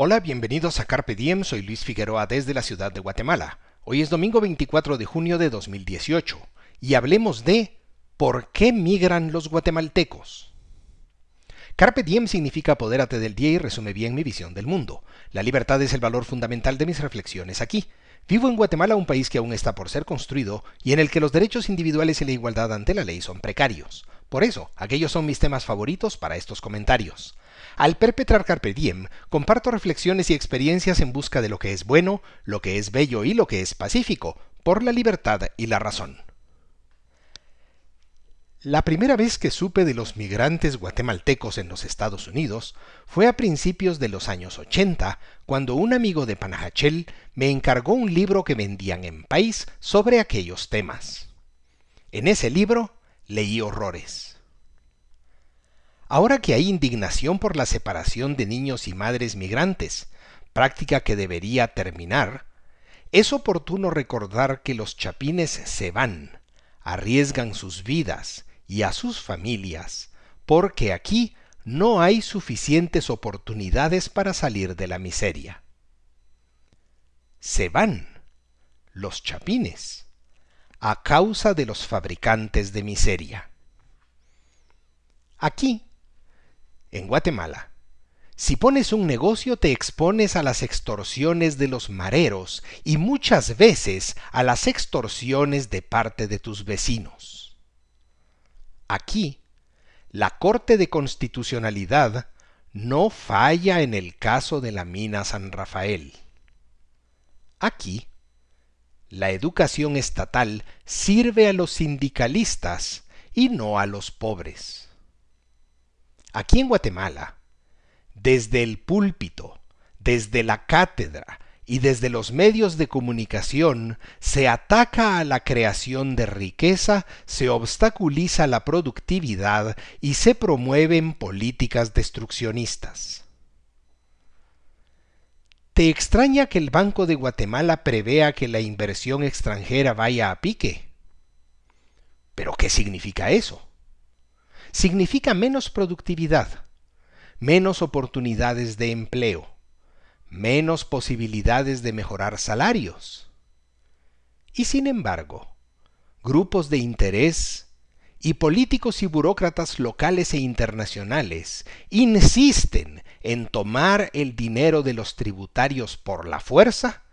Hola, bienvenidos a Carpe Diem, soy Luis Figueroa desde la ciudad de Guatemala. Hoy es domingo 24 de junio de 2018 y hablemos de ¿por qué migran los guatemaltecos? Carpe diem significa apodérate del día y resume bien mi visión del mundo. La libertad es el valor fundamental de mis reflexiones aquí. Vivo en Guatemala, un país que aún está por ser construido y en el que los derechos individuales y la igualdad ante la ley son precarios. Por eso, aquellos son mis temas favoritos para estos comentarios. Al perpetrar Carpe Diem, comparto reflexiones y experiencias en busca de lo que es bueno, lo que es bello y lo que es pacífico, por la libertad y la razón. La primera vez que supe de los migrantes guatemaltecos en los Estados Unidos fue a principios de los años 80, cuando un amigo de Panajachel me encargó un libro que vendían en país sobre aquellos temas. En ese libro leí horrores. Ahora que hay indignación por la separación de niños y madres migrantes, práctica que debería terminar, es oportuno recordar que los chapines se van, arriesgan sus vidas y a sus familias, porque aquí no hay suficientes oportunidades para salir de la miseria. Se van los chapines a causa de los fabricantes de miseria. Aquí en Guatemala. Si pones un negocio te expones a las extorsiones de los mareros y muchas veces a las extorsiones de parte de tus vecinos. Aquí, la Corte de Constitucionalidad no falla en el caso de la mina San Rafael. Aquí, la educación estatal sirve a los sindicalistas y no a los pobres. Aquí en Guatemala, desde el púlpito, desde la cátedra y desde los medios de comunicación se ataca a la creación de riqueza, se obstaculiza la productividad y se promueven políticas destruccionistas. ¿Te extraña que el Banco de Guatemala prevea que la inversión extranjera vaya a pique? ¿Pero qué significa eso? Significa menos productividad, menos oportunidades de empleo, menos posibilidades de mejorar salarios. Y sin embargo, grupos de interés y políticos y burócratas locales e internacionales insisten en tomar el dinero de los tributarios por la fuerza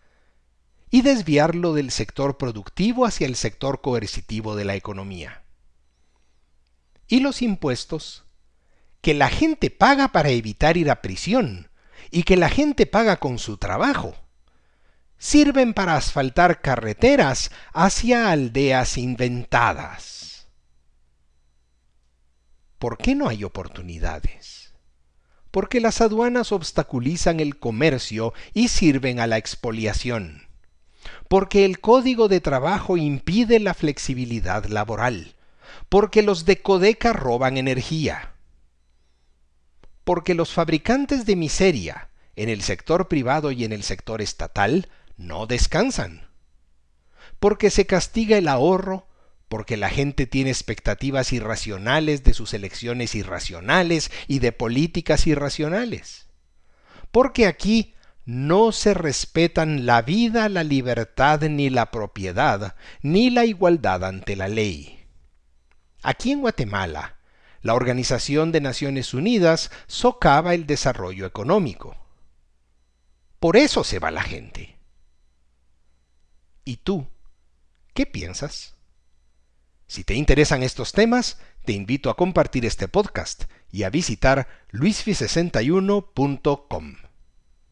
y desviarlo del sector productivo hacia el sector coercitivo de la economía y los impuestos que la gente paga para evitar ir a prisión y que la gente paga con su trabajo sirven para asfaltar carreteras hacia aldeas inventadas. ¿Por qué no hay oportunidades? Porque las aduanas obstaculizan el comercio y sirven a la expoliación. Porque el código de trabajo impide la flexibilidad laboral porque los de Codeca roban energía, porque los fabricantes de miseria en el sector privado y en el sector estatal no descansan, porque se castiga el ahorro, porque la gente tiene expectativas irracionales de sus elecciones irracionales y de políticas irracionales, porque aquí no se respetan la vida, la libertad, ni la propiedad, ni la igualdad ante la ley. Aquí en Guatemala, la Organización de Naciones Unidas socava el desarrollo económico. Por eso se va la gente. ¿Y tú? ¿Qué piensas? Si te interesan estos temas, te invito a compartir este podcast y a visitar luisfi61.com.